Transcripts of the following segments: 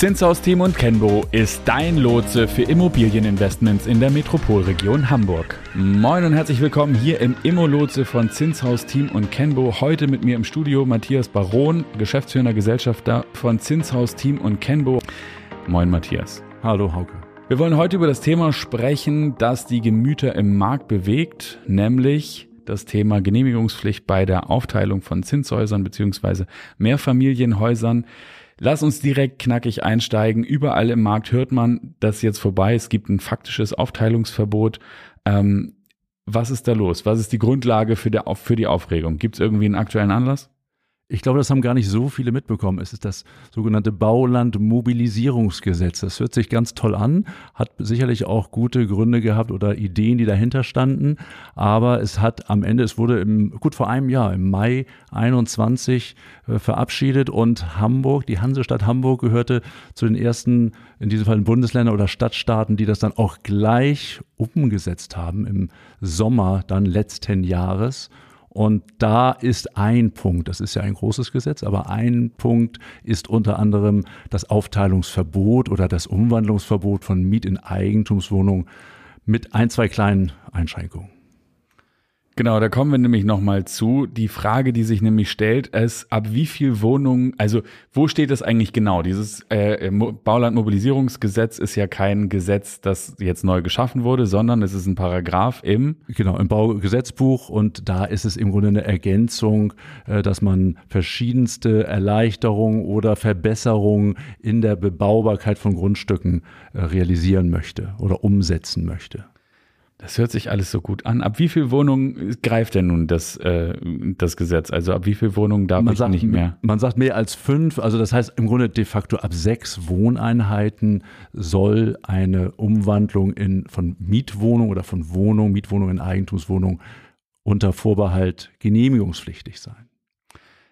Zinshaus Team und Kenbo ist dein Lotse für Immobilieninvestments in der Metropolregion Hamburg. Moin und herzlich willkommen hier im Immo-Lotse von Zinshaus Team und Kenbo. Heute mit mir im Studio Matthias Baron, Geschäftsführender Gesellschafter von Zinshaus Team und Kenbo. Moin Matthias. Hallo Hauke. Wir wollen heute über das Thema sprechen, das die Gemüter im Markt bewegt, nämlich das Thema Genehmigungspflicht bei der Aufteilung von Zinshäusern bzw. Mehrfamilienhäusern. Lass uns direkt knackig einsteigen. Überall im Markt hört man, dass jetzt vorbei. Es gibt ein faktisches Aufteilungsverbot. Ähm, was ist da los? Was ist die Grundlage für, der, für die Aufregung? Gibt es irgendwie einen aktuellen Anlass? Ich glaube, das haben gar nicht so viele mitbekommen. Es ist das sogenannte Bauland-Mobilisierungsgesetz. Das hört sich ganz toll an, hat sicherlich auch gute Gründe gehabt oder Ideen, die dahinter standen. Aber es hat am Ende, es wurde im, gut vor einem Jahr, im Mai 21 äh, verabschiedet und Hamburg, die Hansestadt Hamburg gehörte zu den ersten, in diesem Fall Bundesländern oder Stadtstaaten, die das dann auch gleich umgesetzt haben im Sommer dann letzten Jahres. Und da ist ein Punkt, das ist ja ein großes Gesetz, aber ein Punkt ist unter anderem das Aufteilungsverbot oder das Umwandlungsverbot von Miet in Eigentumswohnungen mit ein, zwei kleinen Einschränkungen. Genau, da kommen wir nämlich nochmal zu. Die Frage, die sich nämlich stellt, ist, ab wie viel Wohnungen, also wo steht das eigentlich genau? Dieses äh, Baulandmobilisierungsgesetz ist ja kein Gesetz, das jetzt neu geschaffen wurde, sondern es ist ein Paragraph im Genau, im Baugesetzbuch und da ist es im Grunde eine Ergänzung, äh, dass man verschiedenste Erleichterungen oder Verbesserungen in der Bebaubarkeit von Grundstücken äh, realisieren möchte oder umsetzen möchte. Das hört sich alles so gut an. Ab wie viel Wohnungen greift denn nun das, äh, das Gesetz? Also ab wie viel Wohnungen darf man ich sagt, nicht mehr? Man sagt mehr als fünf. Also das heißt im Grunde de facto ab sechs Wohneinheiten soll eine Umwandlung in, von Mietwohnung oder von Wohnung, Mietwohnung in Eigentumswohnung unter Vorbehalt genehmigungspflichtig sein.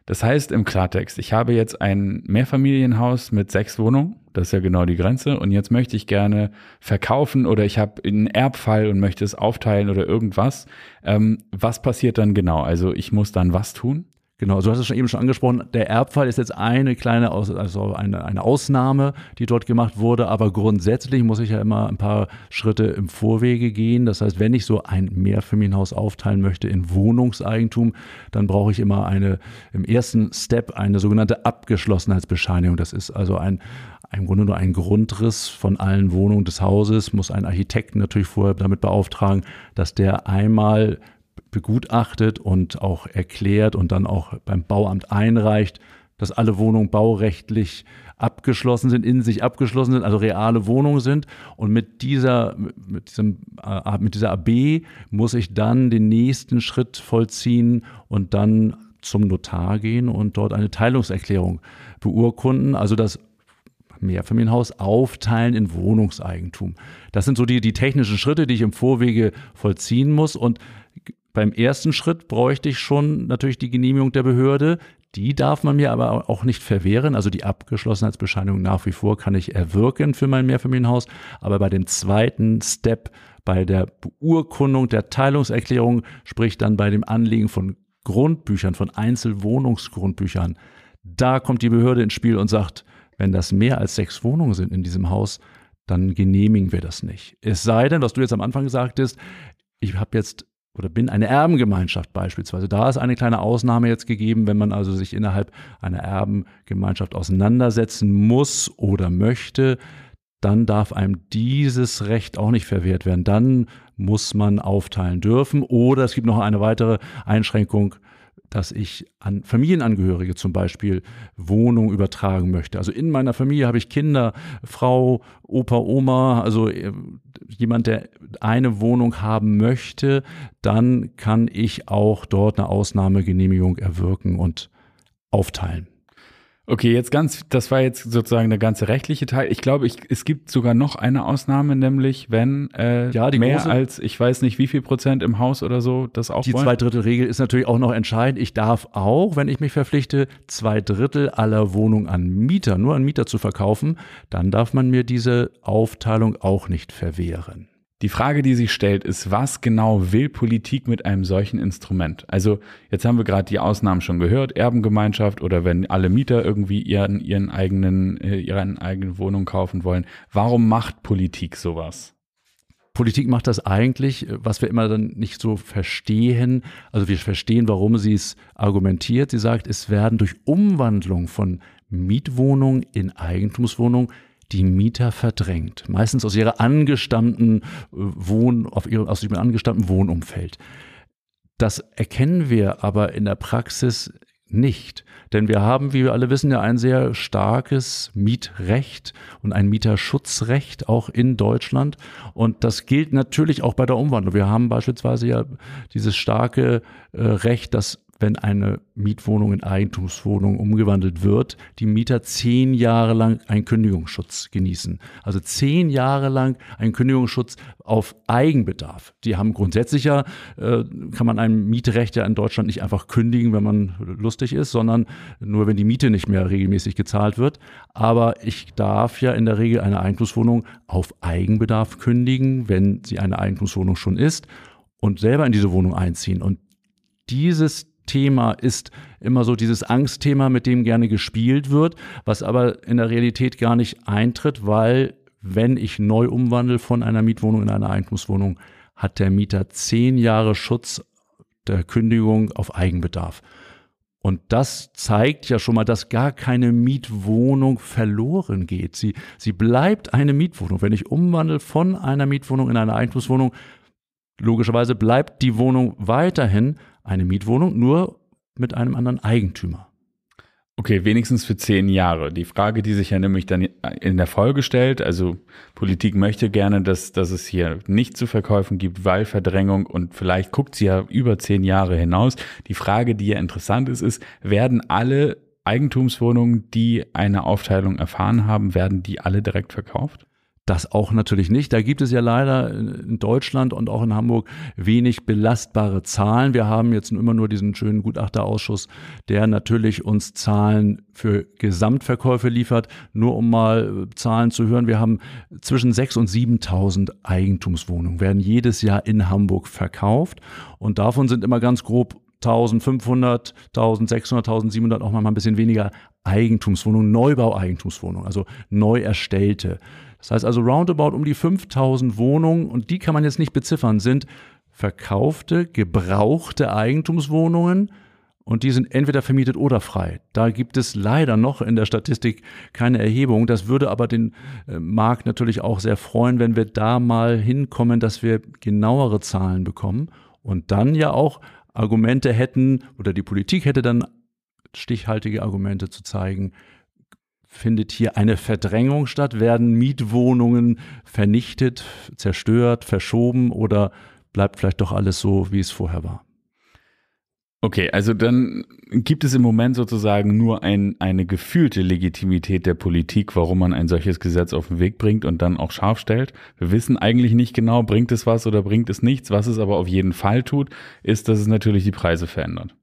Das heißt im Klartext, ich habe jetzt ein Mehrfamilienhaus mit sechs Wohnungen, das ist ja genau die Grenze, und jetzt möchte ich gerne verkaufen oder ich habe einen Erbfall und möchte es aufteilen oder irgendwas. Ähm, was passiert dann genau? Also ich muss dann was tun? Genau, also du hast es schon eben schon angesprochen, der Erbfall ist jetzt eine kleine, Aus also eine, eine Ausnahme, die dort gemacht wurde, aber grundsätzlich muss ich ja immer ein paar Schritte im Vorwege gehen. Das heißt, wenn ich so ein Mehrfamilienhaus aufteilen möchte in Wohnungseigentum, dann brauche ich immer eine, im ersten Step eine sogenannte Abgeschlossenheitsbescheinigung. Das ist also ein, im Grunde nur ein Grundriss von allen Wohnungen des Hauses, muss ein Architekten natürlich vorher damit beauftragen, dass der einmal begutachtet und auch erklärt und dann auch beim Bauamt einreicht, dass alle Wohnungen baurechtlich abgeschlossen sind, in sich abgeschlossen sind, also reale Wohnungen sind. Und mit dieser, mit diesem, äh, mit dieser AB muss ich dann den nächsten Schritt vollziehen und dann zum Notar gehen und dort eine Teilungserklärung beurkunden. Also das Mehrfamilienhaus aufteilen in Wohnungseigentum. Das sind so die, die technischen Schritte, die ich im Vorwege vollziehen muss. Und beim ersten Schritt bräuchte ich schon natürlich die Genehmigung der Behörde. Die darf man mir aber auch nicht verwehren. Also die Abgeschlossenheitsbescheinigung nach wie vor kann ich erwirken für mein Mehrfamilienhaus. Aber bei dem zweiten Step, bei der Beurkundung der Teilungserklärung, sprich dann bei dem Anlegen von Grundbüchern, von Einzelwohnungsgrundbüchern, da kommt die Behörde ins Spiel und sagt, wenn das mehr als sechs Wohnungen sind in diesem Haus, dann genehmigen wir das nicht. Es sei denn, was du jetzt am Anfang gesagt hast, ich habe jetzt oder bin eine Erbengemeinschaft beispielsweise. Da ist eine kleine Ausnahme jetzt gegeben, wenn man also sich innerhalb einer Erbengemeinschaft auseinandersetzen muss oder möchte, dann darf einem dieses Recht auch nicht verwehrt werden. Dann muss man aufteilen dürfen. Oder es gibt noch eine weitere Einschränkung, dass ich an Familienangehörige zum Beispiel Wohnung übertragen möchte. Also in meiner Familie habe ich Kinder, Frau, Opa, Oma, also äh, jemand, der eine Wohnung haben möchte, dann kann ich auch dort eine Ausnahmegenehmigung erwirken und aufteilen. Okay, jetzt ganz, das war jetzt sozusagen der ganze rechtliche Teil. Ich glaube, ich, es gibt sogar noch eine Ausnahme, nämlich wenn äh, ja, die mehr große, als, ich weiß nicht wie viel Prozent im Haus oder so das auch Die Zweidrittelregel ist natürlich auch noch entscheidend. Ich darf auch, wenn ich mich verpflichte, zwei Drittel aller Wohnungen an Mieter, nur an Mieter zu verkaufen, dann darf man mir diese Aufteilung auch nicht verwehren. Die Frage, die sich stellt, ist, was genau will Politik mit einem solchen Instrument? Also jetzt haben wir gerade die Ausnahmen schon gehört, Erbengemeinschaft oder wenn alle Mieter irgendwie ihren, ihren eigenen, äh, ihre eigene Wohnung kaufen wollen. Warum macht Politik sowas? Politik macht das eigentlich, was wir immer dann nicht so verstehen. Also wir verstehen, warum sie es argumentiert. Sie sagt, es werden durch Umwandlung von Mietwohnung in Eigentumswohnung die Mieter verdrängt, meistens aus ihrer angestammten äh, Wohn, auf ihrem, aus ihrem angestammten Wohnumfeld. Das erkennen wir aber in der Praxis nicht. Denn wir haben, wie wir alle wissen, ja ein sehr starkes Mietrecht und ein Mieterschutzrecht auch in Deutschland. Und das gilt natürlich auch bei der Umwandlung. Wir haben beispielsweise ja dieses starke äh, Recht, dass wenn eine Mietwohnung in Eigentumswohnung umgewandelt wird, die Mieter zehn Jahre lang einen Kündigungsschutz genießen. Also zehn Jahre lang einen Kündigungsschutz auf Eigenbedarf. Die haben grundsätzlich ja, äh, kann man ein Mietrecht ja in Deutschland nicht einfach kündigen, wenn man lustig ist, sondern nur, wenn die Miete nicht mehr regelmäßig gezahlt wird. Aber ich darf ja in der Regel eine Eigentumswohnung auf Eigenbedarf kündigen, wenn sie eine Eigentumswohnung schon ist und selber in diese Wohnung einziehen. Und dieses Thema ist immer so dieses Angstthema, mit dem gerne gespielt wird, was aber in der Realität gar nicht eintritt, weil wenn ich neu umwandle von einer Mietwohnung in eine Eigentumswohnung, hat der Mieter zehn Jahre Schutz der Kündigung auf Eigenbedarf. Und das zeigt ja schon mal, dass gar keine Mietwohnung verloren geht. Sie, sie bleibt eine Mietwohnung. Wenn ich umwandle von einer Mietwohnung in eine Eigentumswohnung, logischerweise bleibt die Wohnung weiterhin eine Mietwohnung, nur mit einem anderen Eigentümer. Okay, wenigstens für zehn Jahre. Die Frage, die sich ja nämlich dann in der Folge stellt, also Politik möchte gerne, dass, dass es hier nicht zu verkaufen gibt, weil Verdrängung und vielleicht guckt sie ja über zehn Jahre hinaus. Die Frage, die ja interessant ist, ist, werden alle Eigentumswohnungen, die eine Aufteilung erfahren haben, werden die alle direkt verkauft? Das auch natürlich nicht. Da gibt es ja leider in Deutschland und auch in Hamburg wenig belastbare Zahlen. Wir haben jetzt immer nur diesen schönen Gutachterausschuss, der natürlich uns Zahlen für Gesamtverkäufe liefert. Nur um mal Zahlen zu hören, wir haben zwischen 6.000 und 7.000 Eigentumswohnungen, werden jedes Jahr in Hamburg verkauft. Und davon sind immer ganz grob 1500, 1600, 1700, auch mal ein bisschen weniger Eigentumswohnungen, Neubau-Eigentumswohnungen, also neu erstellte. Das heißt also roundabout um die 5000 Wohnungen und die kann man jetzt nicht beziffern, sind verkaufte, gebrauchte Eigentumswohnungen und die sind entweder vermietet oder frei. Da gibt es leider noch in der Statistik keine Erhebung. Das würde aber den äh, Markt natürlich auch sehr freuen, wenn wir da mal hinkommen, dass wir genauere Zahlen bekommen und dann ja auch Argumente hätten oder die Politik hätte dann stichhaltige Argumente zu zeigen, findet hier eine Verdrängung statt? Werden Mietwohnungen vernichtet, zerstört, verschoben oder bleibt vielleicht doch alles so, wie es vorher war? Okay, also dann gibt es im Moment sozusagen nur ein, eine gefühlte Legitimität der Politik, warum man ein solches Gesetz auf den Weg bringt und dann auch scharf stellt. Wir wissen eigentlich nicht genau, bringt es was oder bringt es nichts. Was es aber auf jeden Fall tut, ist, dass es natürlich die Preise verändert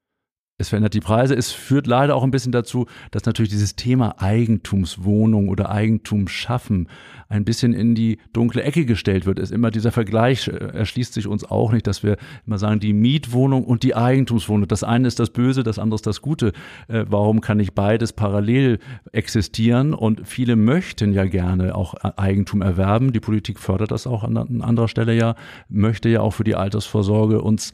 es verändert die Preise. Es führt leider auch ein bisschen dazu, dass natürlich dieses Thema Eigentumswohnung oder Eigentum schaffen ein bisschen in die dunkle Ecke gestellt wird. Ist immer dieser Vergleich äh, erschließt sich uns auch nicht, dass wir immer sagen, die Mietwohnung und die Eigentumswohnung. Das eine ist das Böse, das andere ist das Gute. Äh, warum kann nicht beides parallel existieren? Und viele möchten ja gerne auch Eigentum erwerben. Die Politik fördert das auch an anderer Stelle ja, möchte ja auch für die Altersvorsorge uns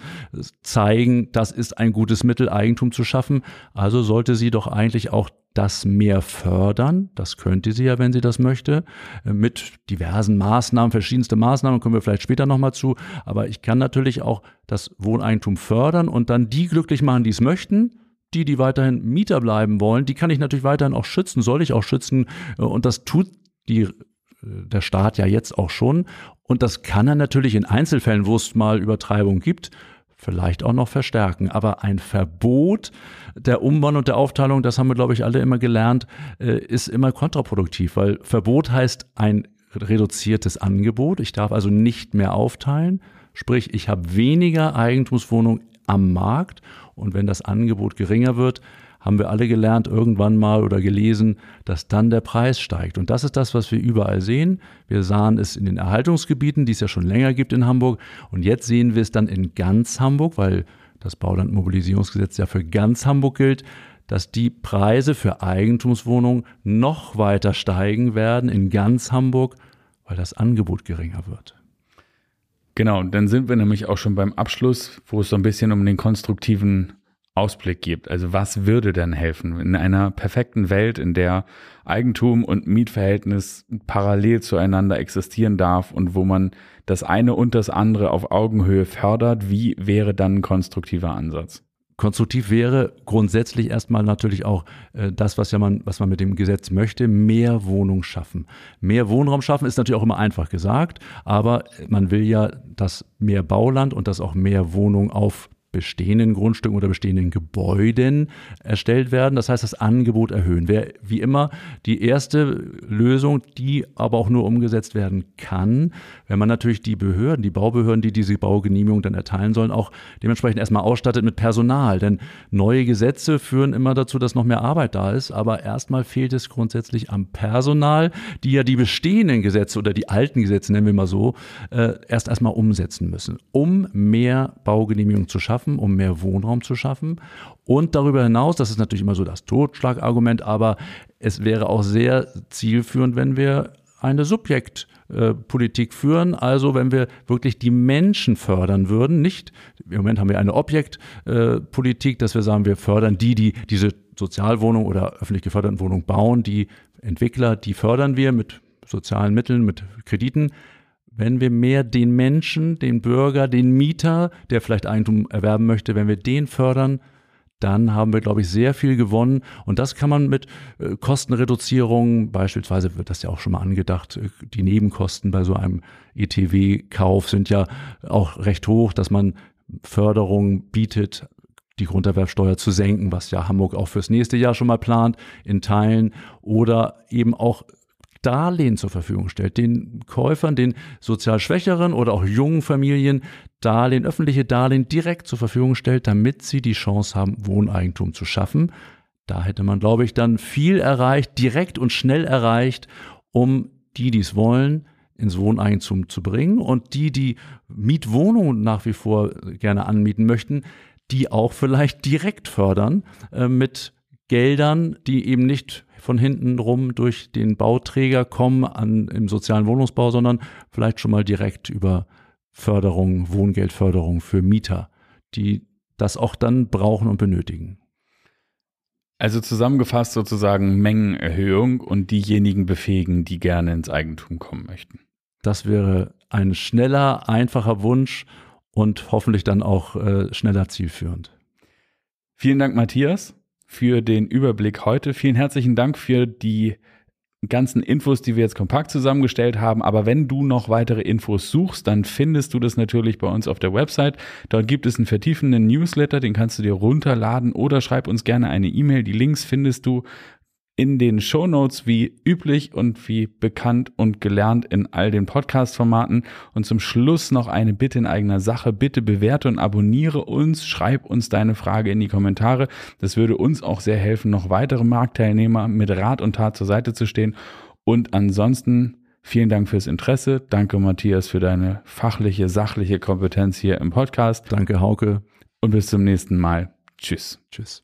zeigen, das ist ein gutes Mittel, Eigentum zu schaffen. Also sollte sie doch eigentlich auch das mehr fördern. Das könnte sie ja, wenn sie das möchte, äh, mit diversen Maßnahmen, verschiedenste Maßnahmen, kommen wir vielleicht später nochmal zu. Aber ich kann natürlich auch das Wohneigentum fördern und dann die glücklich machen, die es möchten. Die, die weiterhin Mieter bleiben wollen, die kann ich natürlich weiterhin auch schützen, soll ich auch schützen. Äh, und das tut die, äh, der Staat ja jetzt auch schon. Und das kann er natürlich in Einzelfällen, wo es mal Übertreibung gibt, vielleicht auch noch verstärken. Aber ein Verbot der Umbau und der Aufteilung, das haben wir, glaube ich, alle immer gelernt, äh, ist immer kontraproduktiv, weil Verbot heißt ein reduziertes Angebot. Ich darf also nicht mehr aufteilen. Sprich, ich habe weniger Eigentumswohnungen am Markt Und wenn das Angebot geringer wird, haben wir alle gelernt irgendwann mal oder gelesen, dass dann der Preis steigt. Und das ist das, was wir überall sehen. Wir sahen es in den Erhaltungsgebieten, die es ja schon länger gibt in Hamburg. Und jetzt sehen wir es dann in ganz Hamburg, weil das Baulandmobilisierungsgesetz ja für ganz Hamburg gilt, dass die Preise für Eigentumswohnungen noch weiter steigen werden in ganz Hamburg, weil das Angebot geringer wird. Genau, dann sind wir nämlich auch schon beim Abschluss, wo es so ein bisschen um den konstruktiven Ausblick gibt. Also was würde denn helfen in einer perfekten Welt, in der Eigentum und Mietverhältnis parallel zueinander existieren darf und wo man das eine und das andere auf Augenhöhe fördert? Wie wäre dann ein konstruktiver Ansatz? Konstruktiv wäre grundsätzlich erstmal natürlich auch äh, das, was ja man, was man mit dem Gesetz möchte, mehr Wohnung schaffen. Mehr Wohnraum schaffen ist natürlich auch immer einfach gesagt, aber man will ja, dass mehr Bauland und dass auch mehr Wohnung auf bestehenden Grundstücken oder bestehenden Gebäuden erstellt werden. Das heißt, das Angebot erhöhen. Wäre wie immer die erste Lösung, die aber auch nur umgesetzt werden kann, wenn man natürlich die Behörden, die Baubehörden, die diese Baugenehmigung dann erteilen sollen, auch dementsprechend erstmal ausstattet mit Personal. Denn neue Gesetze führen immer dazu, dass noch mehr Arbeit da ist. Aber erstmal fehlt es grundsätzlich am Personal, die ja die bestehenden Gesetze oder die alten Gesetze, nennen wir mal so, äh, erst erstmal umsetzen müssen, um mehr Baugenehmigungen zu schaffen schaffen, um mehr Wohnraum zu schaffen. Und darüber hinaus, das ist natürlich immer so das Totschlagargument, aber es wäre auch sehr zielführend, wenn wir eine Subjektpolitik führen, also wenn wir wirklich die Menschen fördern würden, nicht, im Moment haben wir eine Objektpolitik, dass wir sagen, wir fördern die, die diese Sozialwohnung oder öffentlich geförderten Wohnung bauen, die Entwickler, die fördern wir mit sozialen Mitteln, mit Krediten wenn wir mehr den Menschen, den Bürger, den Mieter, der vielleicht Eigentum erwerben möchte, wenn wir den fördern, dann haben wir, glaube ich, sehr viel gewonnen. Und das kann man mit äh, Kostenreduzierung, beispielsweise wird das ja auch schon mal angedacht, äh, die Nebenkosten bei so einem ETW-Kauf sind ja auch recht hoch, dass man Förderung bietet, die Grunderwerbsteuer zu senken, was ja Hamburg auch fürs nächste Jahr schon mal plant, in Teilen, oder eben auch Darlehen zur Verfügung stellt, den Käufern, den sozial schwächeren oder auch jungen Familien Darlehen, öffentliche Darlehen direkt zur Verfügung stellt, damit sie die Chance haben, Wohneigentum zu schaffen. Da hätte man, glaube ich, dann viel erreicht, direkt und schnell erreicht, um die, die es wollen, ins Wohneigentum zu bringen und die, die Mietwohnungen nach wie vor gerne anmieten möchten, die auch vielleicht direkt fördern äh, mit Geldern, die eben nicht von hinten rum durch den Bauträger kommen an, im sozialen Wohnungsbau, sondern vielleicht schon mal direkt über Förderung, Wohngeldförderung für Mieter, die das auch dann brauchen und benötigen. Also zusammengefasst sozusagen Mengenerhöhung und diejenigen befähigen, die gerne ins Eigentum kommen möchten. Das wäre ein schneller, einfacher Wunsch und hoffentlich dann auch äh, schneller zielführend. Vielen Dank, Matthias für den Überblick heute. Vielen herzlichen Dank für die ganzen Infos, die wir jetzt kompakt zusammengestellt haben. Aber wenn du noch weitere Infos suchst, dann findest du das natürlich bei uns auf der Website. Dort gibt es einen vertiefenden Newsletter, den kannst du dir runterladen oder schreib uns gerne eine E-Mail. Die Links findest du in den Show Notes wie üblich und wie bekannt und gelernt in all den Podcast-Formaten. Und zum Schluss noch eine Bitte in eigener Sache. Bitte bewerte und abonniere uns. Schreib uns deine Frage in die Kommentare. Das würde uns auch sehr helfen, noch weitere Marktteilnehmer mit Rat und Tat zur Seite zu stehen. Und ansonsten Vielen Dank fürs Interesse. Danke, Matthias, für deine fachliche, sachliche Kompetenz hier im Podcast. Danke, Hauke. Und bis zum nächsten Mal. Tschüss. Tschüss.